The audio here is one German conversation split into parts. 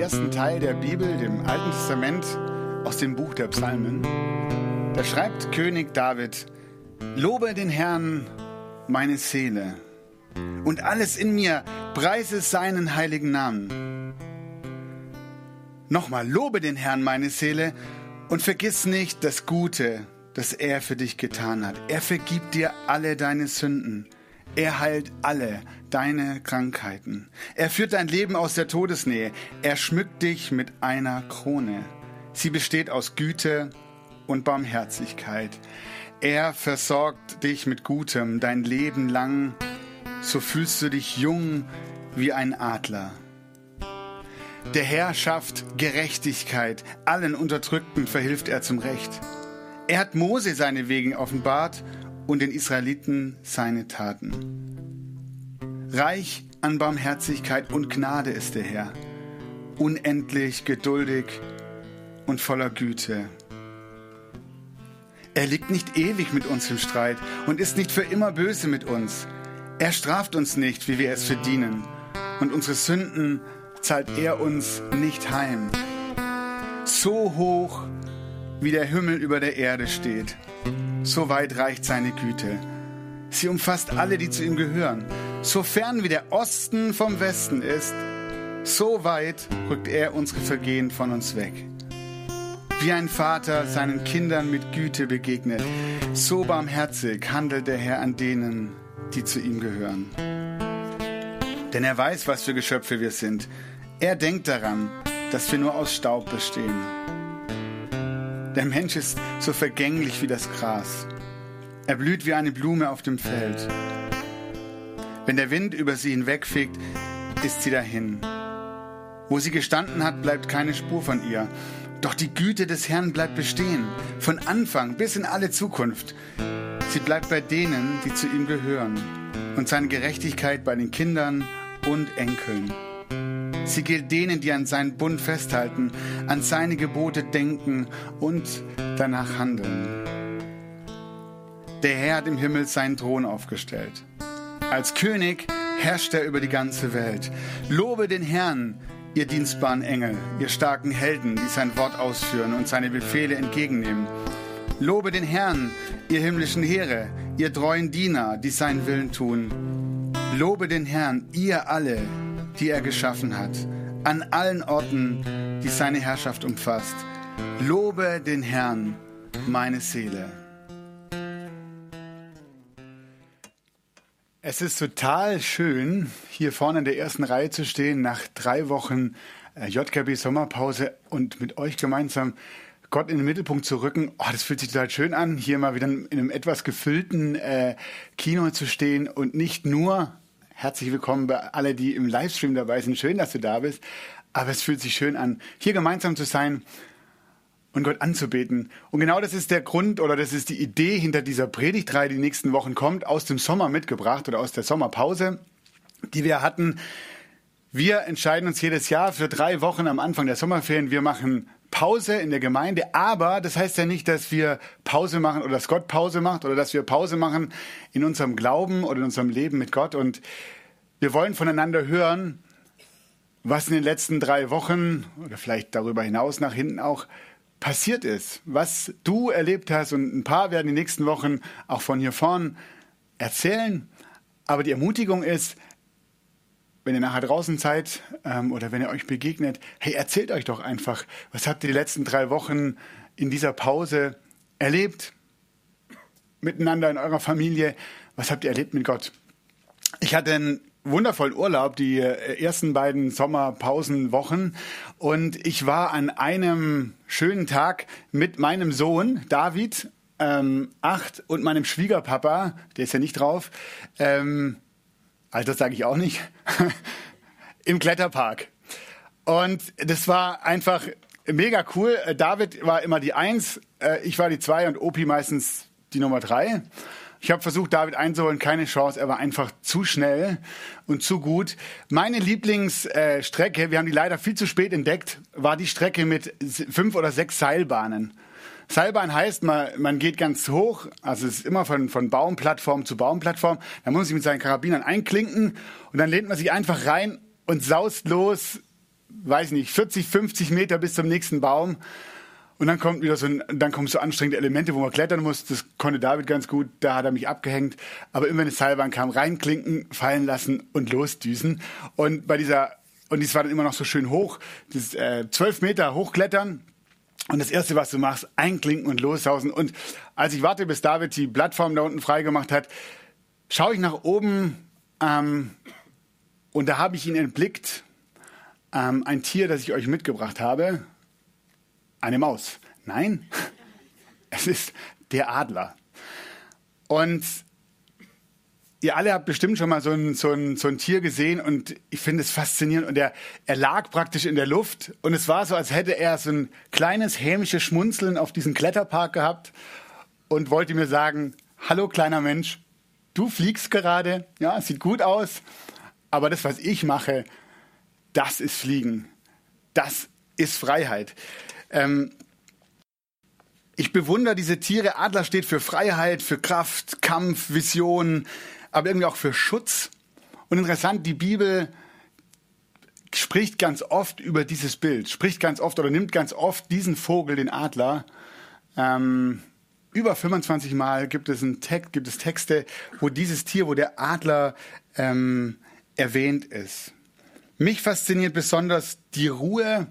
Ersten Teil der Bibel, dem Alten Testament, aus dem Buch der Psalmen. Da schreibt König David, Lobe den Herrn, meine Seele, und alles in mir preise seinen heiligen Namen. Nochmal, lobe den Herrn, meine Seele, und vergiss nicht das Gute, das er für dich getan hat. Er vergibt dir alle deine Sünden. Er heilt alle deine Krankheiten. Er führt dein Leben aus der Todesnähe. Er schmückt dich mit einer Krone. Sie besteht aus Güte und Barmherzigkeit. Er versorgt dich mit Gutem dein Leben lang. So fühlst du dich jung wie ein Adler. Der Herr schafft Gerechtigkeit. Allen Unterdrückten verhilft er zum Recht. Er hat Mose seine Wegen offenbart und den Israeliten seine Taten. Reich an Barmherzigkeit und Gnade ist der Herr, unendlich geduldig und voller Güte. Er liegt nicht ewig mit uns im Streit und ist nicht für immer böse mit uns. Er straft uns nicht, wie wir es verdienen, und unsere Sünden zahlt er uns nicht heim. So hoch, wie der Himmel über der Erde steht, so weit reicht seine Güte. Sie umfasst alle, die zu ihm gehören. So fern wie der Osten vom Westen ist, so weit rückt er unsere Vergehen von uns weg. Wie ein Vater seinen Kindern mit Güte begegnet, so barmherzig handelt der Herr an denen, die zu ihm gehören. Denn er weiß, was für Geschöpfe wir sind. Er denkt daran, dass wir nur aus Staub bestehen. Der Mensch ist so vergänglich wie das Gras. Er blüht wie eine Blume auf dem Feld. Wenn der Wind über sie hinwegfegt, ist sie dahin. Wo sie gestanden hat, bleibt keine Spur von ihr. Doch die Güte des Herrn bleibt bestehen, von Anfang bis in alle Zukunft. Sie bleibt bei denen, die zu ihm gehören, und seine Gerechtigkeit bei den Kindern und Enkeln. Sie gilt denen, die an seinen Bund festhalten, an seine Gebote denken und danach handeln. Der Herr hat im Himmel seinen Thron aufgestellt. Als König herrscht er über die ganze Welt. Lobe den Herrn, ihr dienstbaren Engel, ihr starken Helden, die sein Wort ausführen und seine Befehle entgegennehmen. Lobe den Herrn, ihr himmlischen Heere, ihr treuen Diener, die seinen Willen tun. Lobe den Herrn, ihr alle, die er geschaffen hat, an allen Orten, die seine Herrschaft umfasst. Lobe den Herrn, meine Seele. Es ist total schön, hier vorne in der ersten Reihe zu stehen, nach drei Wochen äh, JKB Sommerpause und mit euch gemeinsam Gott in den Mittelpunkt zu rücken. Oh, das fühlt sich total schön an, hier mal wieder in einem etwas gefüllten äh, Kino zu stehen und nicht nur herzlich willkommen bei alle, die im Livestream dabei sind. Schön, dass du da bist. Aber es fühlt sich schön an, hier gemeinsam zu sein und Gott anzubeten. Und genau das ist der Grund oder das ist die Idee hinter dieser Predigtreihe, die, nächsten Wochen kommt, aus dem Sommer mitgebracht oder aus der Sommerpause, die wir hatten. Wir entscheiden uns jedes Jahr für drei Wochen am Anfang der Sommerferien. Wir machen Pause in der Gemeinde, aber das heißt ja nicht, dass wir Pause machen oder dass Gott Pause macht oder dass wir Pause machen in unserem Glauben oder in unserem Leben mit Gott. Und wir wollen voneinander hören, was in den letzten drei Wochen oder vielleicht darüber hinaus nach hinten auch passiert ist, was du erlebt hast. Und ein paar werden die nächsten Wochen auch von hier vorn erzählen. Aber die Ermutigung ist, wenn ihr nachher draußen seid ähm, oder wenn ihr euch begegnet, hey, erzählt euch doch einfach, was habt ihr die letzten drei Wochen in dieser Pause erlebt? Miteinander in eurer Familie, was habt ihr erlebt mit Gott? Ich hatte einen wundervollen Urlaub, die äh, ersten beiden Sommerpausenwochen. Und ich war an einem schönen Tag mit meinem Sohn David ähm, acht und meinem Schwiegerpapa, der ist ja nicht drauf, ähm, Alter sage ich auch nicht, im Kletterpark. Und das war einfach mega cool. David war immer die Eins, äh, ich war die Zwei und Opi meistens die Nummer Drei. Ich habe versucht, David einzuholen, keine Chance. Er war einfach zu schnell und zu gut. Meine Lieblingsstrecke, wir haben die leider viel zu spät entdeckt, war die Strecke mit fünf oder sechs Seilbahnen. Seilbahn heißt, man, man geht ganz hoch, also es ist immer von, von Baumplattform zu Baumplattform. Da muss man sich mit seinen Karabinern einklinken und dann lehnt man sich einfach rein und saust los, weiß nicht, 40, 50 Meter bis zum nächsten Baum. Und dann kommt wieder so ein, dann kommen so anstrengende Elemente, wo man klettern muss. Das konnte David ganz gut. Da hat er mich abgehängt. Aber immer eine Seilbahn kam, reinklinken, fallen lassen und losdüsen. Und bei dieser, und dies war dann immer noch so schön hoch, das äh, zwölf Meter hochklettern. Und das erste, was du machst, einklinken und loshausen. Und als ich warte, bis David die Plattform da unten freigemacht hat, schaue ich nach oben ähm, und da habe ich ihn entblickt. Ähm, ein Tier, das ich euch mitgebracht habe. Eine Maus. Nein, es ist der Adler. Und ihr alle habt bestimmt schon mal so ein, so ein, so ein Tier gesehen und ich finde es faszinierend. Und er, er lag praktisch in der Luft und es war so, als hätte er so ein kleines hämisches Schmunzeln auf diesen Kletterpark gehabt und wollte mir sagen, hallo kleiner Mensch, du fliegst gerade, ja, sieht gut aus, aber das, was ich mache, das ist Fliegen. Das ist Freiheit. Ähm, ich bewundere diese Tiere. Adler steht für Freiheit, für Kraft, Kampf, Vision, aber irgendwie auch für Schutz. Und interessant, die Bibel spricht ganz oft über dieses Bild, spricht ganz oft oder nimmt ganz oft diesen Vogel, den Adler. Ähm, über 25 Mal gibt es, einen Text, gibt es Texte, wo dieses Tier, wo der Adler ähm, erwähnt ist. Mich fasziniert besonders die Ruhe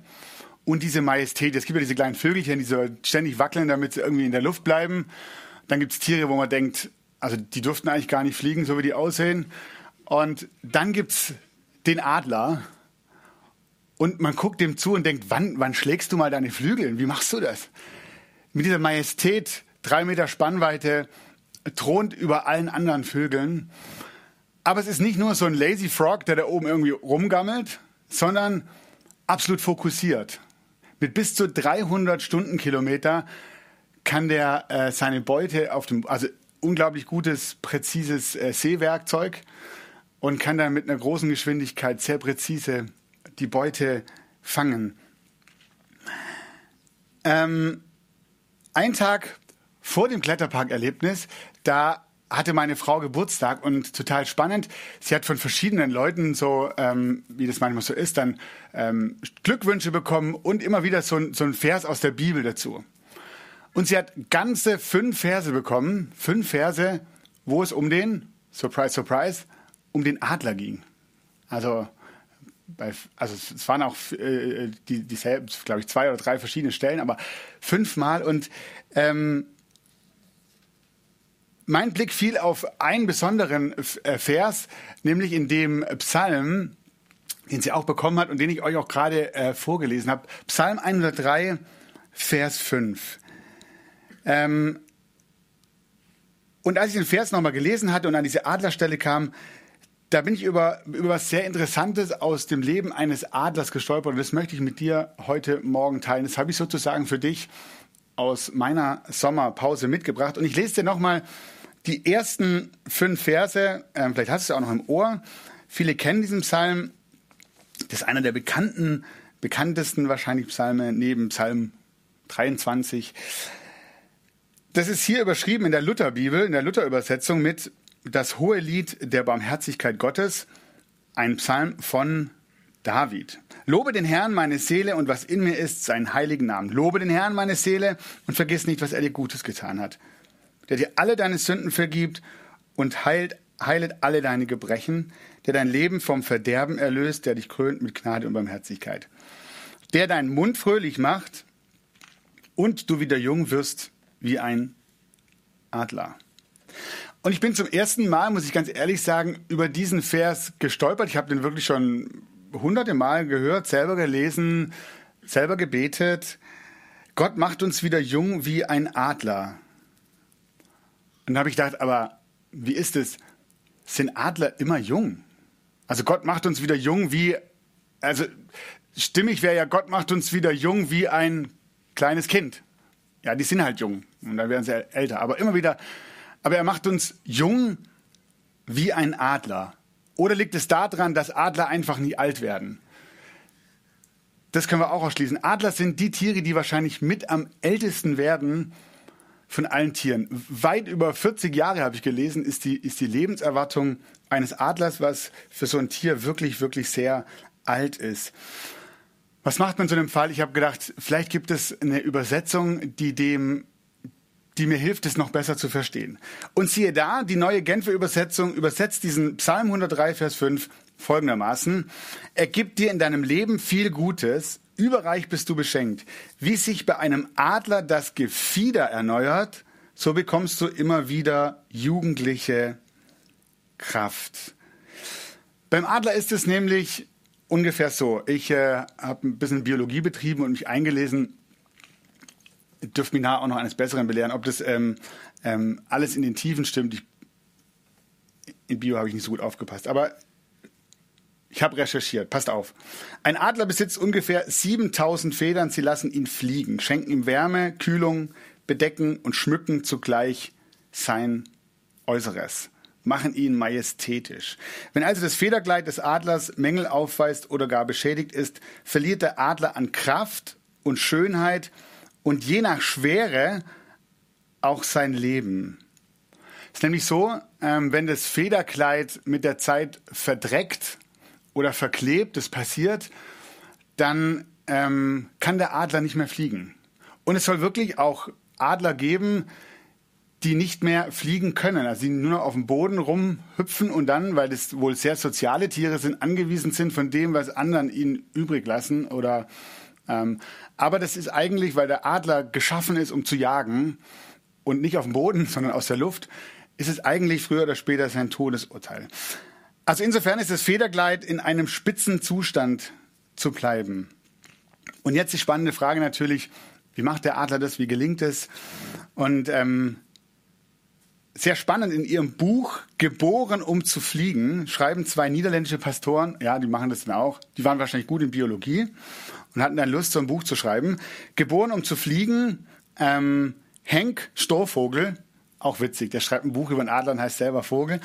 und diese Majestät. Es gibt ja diese kleinen Vögelchen, die so ständig wackeln, damit sie irgendwie in der Luft bleiben. Dann gibt es Tiere, wo man denkt, also die durften eigentlich gar nicht fliegen, so wie die aussehen. Und dann gibt es den Adler. Und man guckt dem zu und denkt, wann, wann schlägst du mal deine Flügel? Wie machst du das? Mit dieser Majestät, drei Meter Spannweite, thront über allen anderen Vögeln. Aber es ist nicht nur so ein Lazy Frog, der da oben irgendwie rumgammelt, sondern absolut fokussiert. Mit bis zu 300 Stundenkilometer kann der äh, seine Beute auf dem, also unglaublich gutes, präzises äh, Sehwerkzeug und kann dann mit einer großen Geschwindigkeit sehr präzise die Beute fangen. Ähm, ein Tag vor dem Kletterparkerlebnis, da hatte meine Frau Geburtstag und total spannend. Sie hat von verschiedenen Leuten so, ähm, wie das manchmal so ist, dann ähm, Glückwünsche bekommen und immer wieder so, so ein Vers aus der Bibel dazu. Und sie hat ganze fünf Verse bekommen, fünf Verse, wo es um den, surprise, surprise, um den Adler ging. Also, bei, also es waren auch äh, die, dieselben, glaube ich, zwei oder drei verschiedene Stellen, aber fünfmal und ähm, mein Blick fiel auf einen besonderen äh, Vers, nämlich in dem Psalm, den sie auch bekommen hat und den ich euch auch gerade äh, vorgelesen habe. Psalm 103, Vers 5. Ähm, und als ich den Vers nochmal gelesen hatte und an diese Adlerstelle kam, da bin ich über, über was sehr Interessantes aus dem Leben eines Adlers gestolpert und das möchte ich mit dir heute Morgen teilen. Das habe ich sozusagen für dich aus meiner Sommerpause mitgebracht und ich lese dir nochmal die ersten fünf Verse, äh, vielleicht hast du es auch noch im Ohr. Viele kennen diesen Psalm. Das ist einer der bekannten, bekanntesten wahrscheinlich Psalme neben Psalm 23. Das ist hier überschrieben in der Lutherbibel, in der Lutherübersetzung mit das hohe Lied der Barmherzigkeit Gottes, ein Psalm von David. Lobe den Herrn, meine Seele, und was in mir ist, seinen heiligen Namen. Lobe den Herrn, meine Seele, und vergiss nicht, was er dir Gutes getan hat der dir alle deine Sünden vergibt und heilt, heilet alle deine Gebrechen, der dein Leben vom Verderben erlöst, der dich krönt mit Gnade und Barmherzigkeit, der deinen Mund fröhlich macht und du wieder jung wirst wie ein Adler. Und ich bin zum ersten Mal, muss ich ganz ehrlich sagen, über diesen Vers gestolpert. Ich habe den wirklich schon hunderte Mal gehört, selber gelesen, selber gebetet. Gott macht uns wieder jung wie ein Adler. Und da habe ich gedacht, aber wie ist es? Sind Adler immer jung? Also Gott macht uns wieder jung wie, also stimmig wäre ja, Gott macht uns wieder jung wie ein kleines Kind. Ja, die sind halt jung und dann werden sie älter. Aber immer wieder, aber er macht uns jung wie ein Adler. Oder liegt es daran, dass Adler einfach nie alt werden? Das können wir auch ausschließen. Adler sind die Tiere, die wahrscheinlich mit am ältesten werden von allen Tieren. Weit über 40 Jahre habe ich gelesen, ist die, ist die Lebenserwartung eines Adlers, was für so ein Tier wirklich, wirklich sehr alt ist. Was macht man in so einem Fall? Ich habe gedacht, vielleicht gibt es eine Übersetzung, die dem die mir hilft, es noch besser zu verstehen. Und siehe da, die neue Genfer Übersetzung übersetzt diesen Psalm 103, Vers 5 folgendermaßen. Er gibt dir in deinem Leben viel Gutes, überreich bist du beschenkt. Wie sich bei einem Adler das Gefieder erneuert, so bekommst du immer wieder jugendliche Kraft. Beim Adler ist es nämlich ungefähr so. Ich äh, habe ein bisschen Biologie betrieben und mich eingelesen dürfte mich nachher auch noch eines Besseren belehren, ob das ähm, ähm, alles in den Tiefen stimmt. Ich, in Bio habe ich nicht so gut aufgepasst, aber ich habe recherchiert. Passt auf. Ein Adler besitzt ungefähr 7000 Federn. Sie lassen ihn fliegen, schenken ihm Wärme, Kühlung, bedecken und schmücken zugleich sein Äußeres machen ihn majestätisch. Wenn also das Federkleid des Adlers Mängel aufweist oder gar beschädigt ist, verliert der Adler an Kraft und Schönheit und je nach Schwere auch sein Leben. Es ist nämlich so, ähm, wenn das Federkleid mit der Zeit verdreckt oder verklebt, das passiert, dann ähm, kann der Adler nicht mehr fliegen. Und es soll wirklich auch Adler geben, die nicht mehr fliegen können, also die nur noch auf dem Boden rumhüpfen und dann, weil das wohl sehr soziale Tiere sind, angewiesen sind von dem, was anderen ihnen übrig lassen oder ähm, aber das ist eigentlich, weil der Adler geschaffen ist, um zu jagen und nicht auf dem Boden, sondern aus der Luft, ist es eigentlich früher oder später sein Todesurteil. Also insofern ist das Federgleit in einem spitzen Zustand zu bleiben. Und jetzt die spannende Frage natürlich, wie macht der Adler das, wie gelingt es? Und ähm, sehr spannend in ihrem Buch Geboren um zu fliegen schreiben zwei niederländische Pastoren, ja, die machen das dann auch, die waren wahrscheinlich gut in Biologie und hatten dann Lust, so ein Buch zu schreiben. Geboren, um zu fliegen, ähm, Henk Storvogel, auch witzig, der schreibt ein Buch über einen Adler und heißt selber Vogel.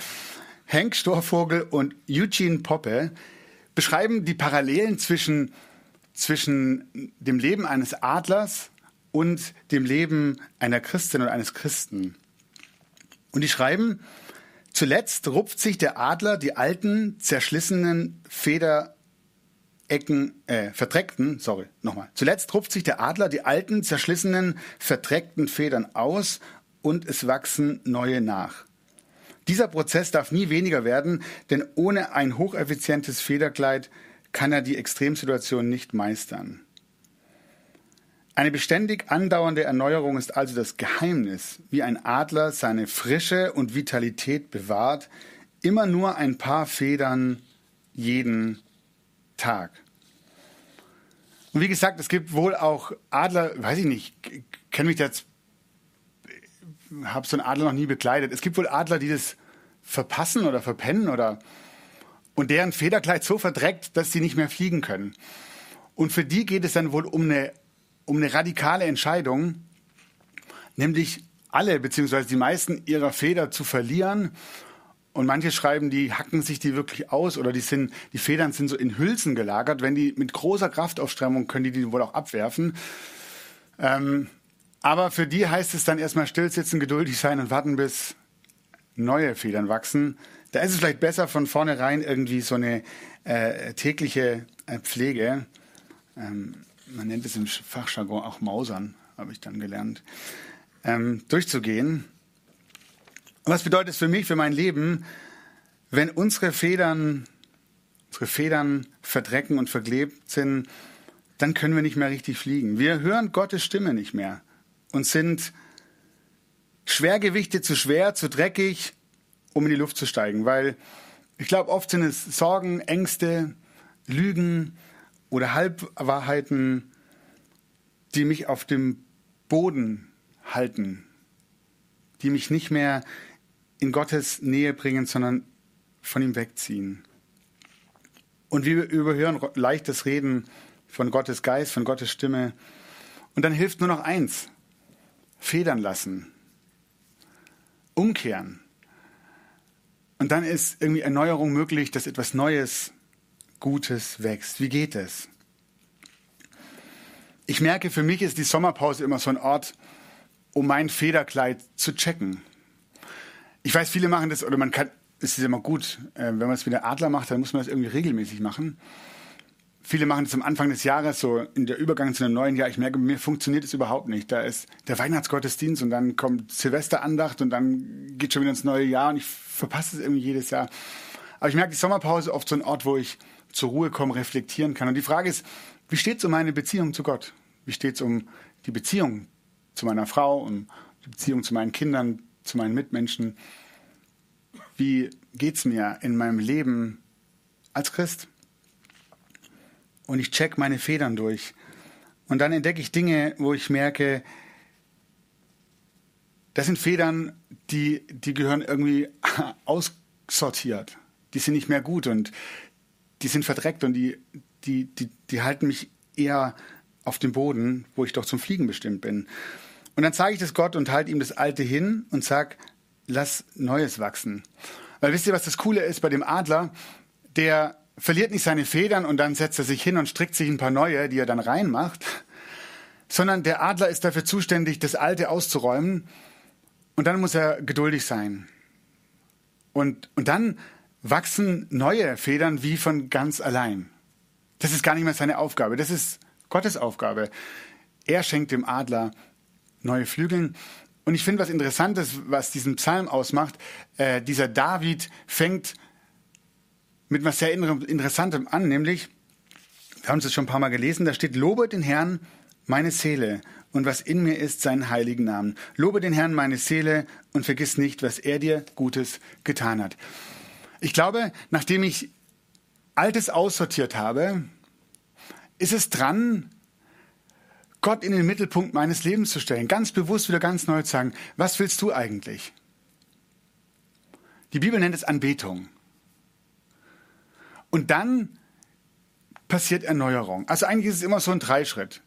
Henk Storvogel und Eugene Poppe beschreiben die Parallelen zwischen, zwischen dem Leben eines Adlers und dem Leben einer Christin und eines Christen. Und die schreiben, zuletzt rupft sich der Adler die alten, zerschlissenen Feder, Ecken, äh, verdreckten, sorry, nochmal. Zuletzt rupft sich der Adler die alten, zerschlissenen, verdreckten Federn aus und es wachsen neue nach. Dieser Prozess darf nie weniger werden, denn ohne ein hocheffizientes Federkleid kann er die Extremsituation nicht meistern. Eine beständig andauernde Erneuerung ist also das Geheimnis, wie ein Adler seine Frische und Vitalität bewahrt, immer nur ein paar Federn jeden Tag. Und wie gesagt, es gibt wohl auch Adler, weiß ich nicht, kenne mich jetzt, habe so einen Adler noch nie bekleidet. Es gibt wohl Adler, die das verpassen oder verpennen oder und deren Federkleid so verdreckt, dass sie nicht mehr fliegen können. Und für die geht es dann wohl um eine, um eine radikale Entscheidung, nämlich alle beziehungsweise die meisten ihrer Feder zu verlieren und manche schreiben, die hacken sich die wirklich aus oder die sind, die Federn sind so in Hülsen gelagert. Wenn die mit großer Kraftaufströmung können die die wohl auch abwerfen. Ähm, aber für die heißt es dann erstmal stillsitzen, geduldig sein und warten, bis neue Federn wachsen. Da ist es vielleicht besser von vornherein irgendwie so eine äh, tägliche äh, Pflege. Ähm, man nennt es im Fachjargon auch Mausern, habe ich dann gelernt, ähm, durchzugehen was bedeutet es für mich, für mein Leben, wenn unsere Federn, unsere Federn verdrecken und verklebt sind, dann können wir nicht mehr richtig fliegen. Wir hören Gottes Stimme nicht mehr und sind Schwergewichte zu schwer, zu dreckig, um in die Luft zu steigen. Weil ich glaube, oft sind es Sorgen, Ängste, Lügen oder Halbwahrheiten, die mich auf dem Boden halten, die mich nicht mehr in Gottes Nähe bringen, sondern von ihm wegziehen. Und wir überhören leichtes Reden von Gottes Geist, von Gottes Stimme. Und dann hilft nur noch eins, federn lassen, umkehren. Und dann ist irgendwie Erneuerung möglich, dass etwas Neues, Gutes wächst. Wie geht es? Ich merke, für mich ist die Sommerpause immer so ein Ort, um mein Federkleid zu checken. Ich weiß, viele machen das, oder man kann, es ist immer gut, äh, wenn man es wie der Adler macht, dann muss man das irgendwie regelmäßig machen. Viele machen das am Anfang des Jahres, so in der Übergang zu einem neuen Jahr. Ich merke, mir funktioniert es überhaupt nicht. Da ist der Weihnachtsgottesdienst und dann kommt Silvesterandacht und dann geht schon wieder ins neue Jahr und ich verpasse es irgendwie jedes Jahr. Aber ich merke, die Sommerpause oft so ein Ort, wo ich zur Ruhe komme, reflektieren kann. Und die Frage ist, wie steht es um meine Beziehung zu Gott? Wie steht es um die Beziehung zu meiner Frau, um die Beziehung zu meinen Kindern, zu meinen Mitmenschen? Wie geht es mir in meinem Leben als Christ? Und ich check meine Federn durch. Und dann entdecke ich Dinge, wo ich merke, das sind Federn, die, die gehören irgendwie aussortiert. Die sind nicht mehr gut und die sind verdreckt und die, die, die, die halten mich eher auf dem Boden, wo ich doch zum Fliegen bestimmt bin. Und dann zeige ich das Gott und halte ihm das Alte hin und sag, lass Neues wachsen. Weil wisst ihr, was das Coole ist bei dem Adler? Der verliert nicht seine Federn und dann setzt er sich hin und strickt sich ein paar neue, die er dann reinmacht, sondern der Adler ist dafür zuständig, das Alte auszuräumen und dann muss er geduldig sein. Und, und dann wachsen neue Federn wie von ganz allein. Das ist gar nicht mehr seine Aufgabe, das ist Gottes Aufgabe. Er schenkt dem Adler neue Flügeln. Und ich finde was Interessantes, was diesen Psalm ausmacht. Äh, dieser David fängt mit was sehr Interessantem an, nämlich, wir haben es schon ein paar Mal gelesen, da steht, lobe den Herrn, meine Seele, und was in mir ist, seinen heiligen Namen. Lobe den Herrn, meine Seele, und vergiss nicht, was er dir Gutes getan hat. Ich glaube, nachdem ich Altes aussortiert habe, ist es dran, Gott in den Mittelpunkt meines Lebens zu stellen, ganz bewusst wieder ganz neu zu sagen, was willst du eigentlich? Die Bibel nennt es Anbetung. Und dann passiert Erneuerung. Also eigentlich ist es immer so ein Dreischritt.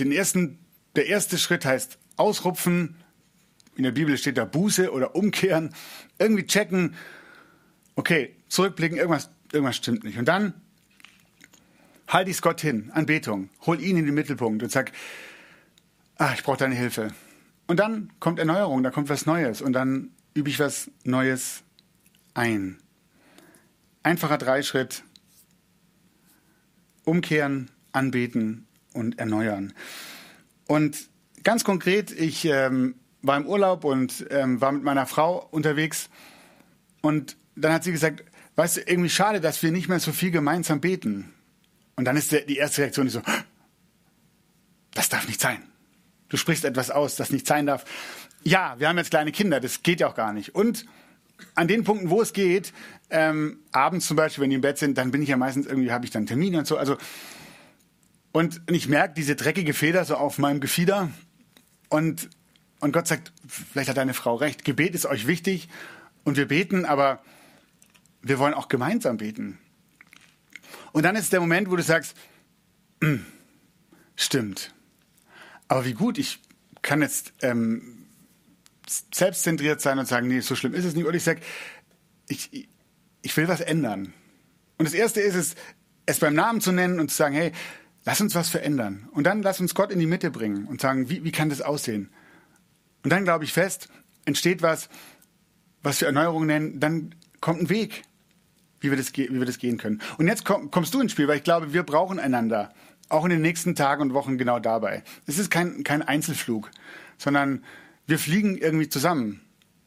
Den ersten, der erste Schritt heißt ausrupfen. In der Bibel steht da Buße oder umkehren. Irgendwie checken. Okay, zurückblicken, irgendwas, irgendwas stimmt nicht. Und dann halte ich es Gott hin, Anbetung. Hol ihn in den Mittelpunkt und sag, ah, ich brauche deine Hilfe. Und dann kommt Erneuerung, da kommt was Neues. Und dann übe ich was Neues ein. Einfacher Dreischritt. Umkehren, anbeten und erneuern. Und ganz konkret, ich ähm, war im Urlaub und ähm, war mit meiner Frau unterwegs. Und dann hat sie gesagt, weißt du, irgendwie schade, dass wir nicht mehr so viel gemeinsam beten. Und dann ist die erste Reaktion so, das darf nicht sein. Du sprichst etwas aus, das nicht sein darf. Ja, wir haben jetzt kleine Kinder, das geht ja auch gar nicht. Und an den Punkten, wo es geht, ähm, abends zum Beispiel, wenn die im Bett sind, dann bin ich ja meistens irgendwie, habe ich dann Termine und so. Also und ich merke diese dreckige Feder so auf meinem Gefieder und und Gott sagt, vielleicht hat deine Frau recht. Gebet ist euch wichtig und wir beten, aber wir wollen auch gemeinsam beten. Und dann ist der Moment, wo du sagst, hm, stimmt. Aber wie gut, ich kann jetzt ähm, selbstzentriert sein und sagen, nee, so schlimm ist es nicht. Und ich sage, ich, ich will was ändern. Und das Erste ist es, es beim Namen zu nennen und zu sagen, hey, lass uns was verändern. Und dann lass uns Gott in die Mitte bringen und sagen, wie, wie kann das aussehen? Und dann glaube ich fest, entsteht was, was wir Erneuerung nennen, dann kommt ein Weg, wie wir das, wie wir das gehen können. Und jetzt komm, kommst du ins Spiel, weil ich glaube, wir brauchen einander. Auch in den nächsten Tagen und Wochen genau dabei. Es ist kein, kein Einzelflug, sondern wir fliegen irgendwie zusammen.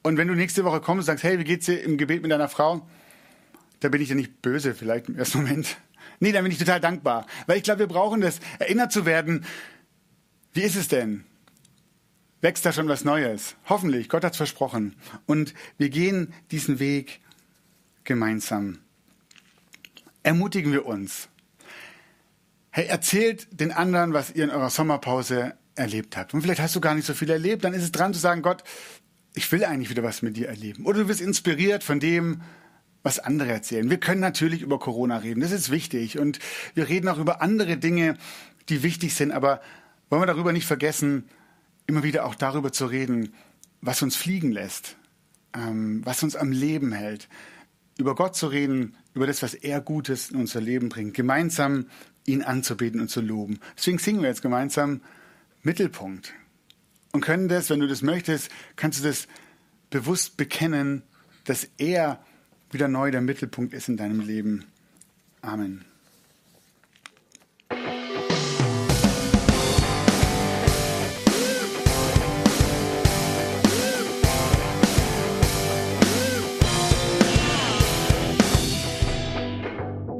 Und wenn du nächste Woche kommst und sagst, hey, wie geht's dir im Gebet mit deiner Frau? Da bin ich ja nicht böse, vielleicht im ersten Moment. Nee, dann bin ich total dankbar. Weil ich glaube, wir brauchen das, erinnert zu werden. Wie ist es denn? Wächst da schon was Neues? Hoffentlich, Gott hat's versprochen. Und wir gehen diesen Weg gemeinsam. Ermutigen wir uns. Hey, erzählt den anderen, was ihr in eurer Sommerpause erlebt habt. Und vielleicht hast du gar nicht so viel erlebt, dann ist es dran zu sagen, Gott, ich will eigentlich wieder was mit dir erleben. Oder du wirst inspiriert von dem, was andere erzählen. Wir können natürlich über Corona reden, das ist wichtig. Und wir reden auch über andere Dinge, die wichtig sind. Aber wollen wir darüber nicht vergessen, immer wieder auch darüber zu reden, was uns fliegen lässt, ähm, was uns am Leben hält. Über Gott zu reden, über das, was er Gutes in unser Leben bringt. Gemeinsam ihn anzubeten und zu loben. Deswegen singen wir jetzt gemeinsam Mittelpunkt. Und können das, wenn du das möchtest, kannst du das bewusst bekennen, dass er wieder neu der Mittelpunkt ist in deinem Leben. Amen.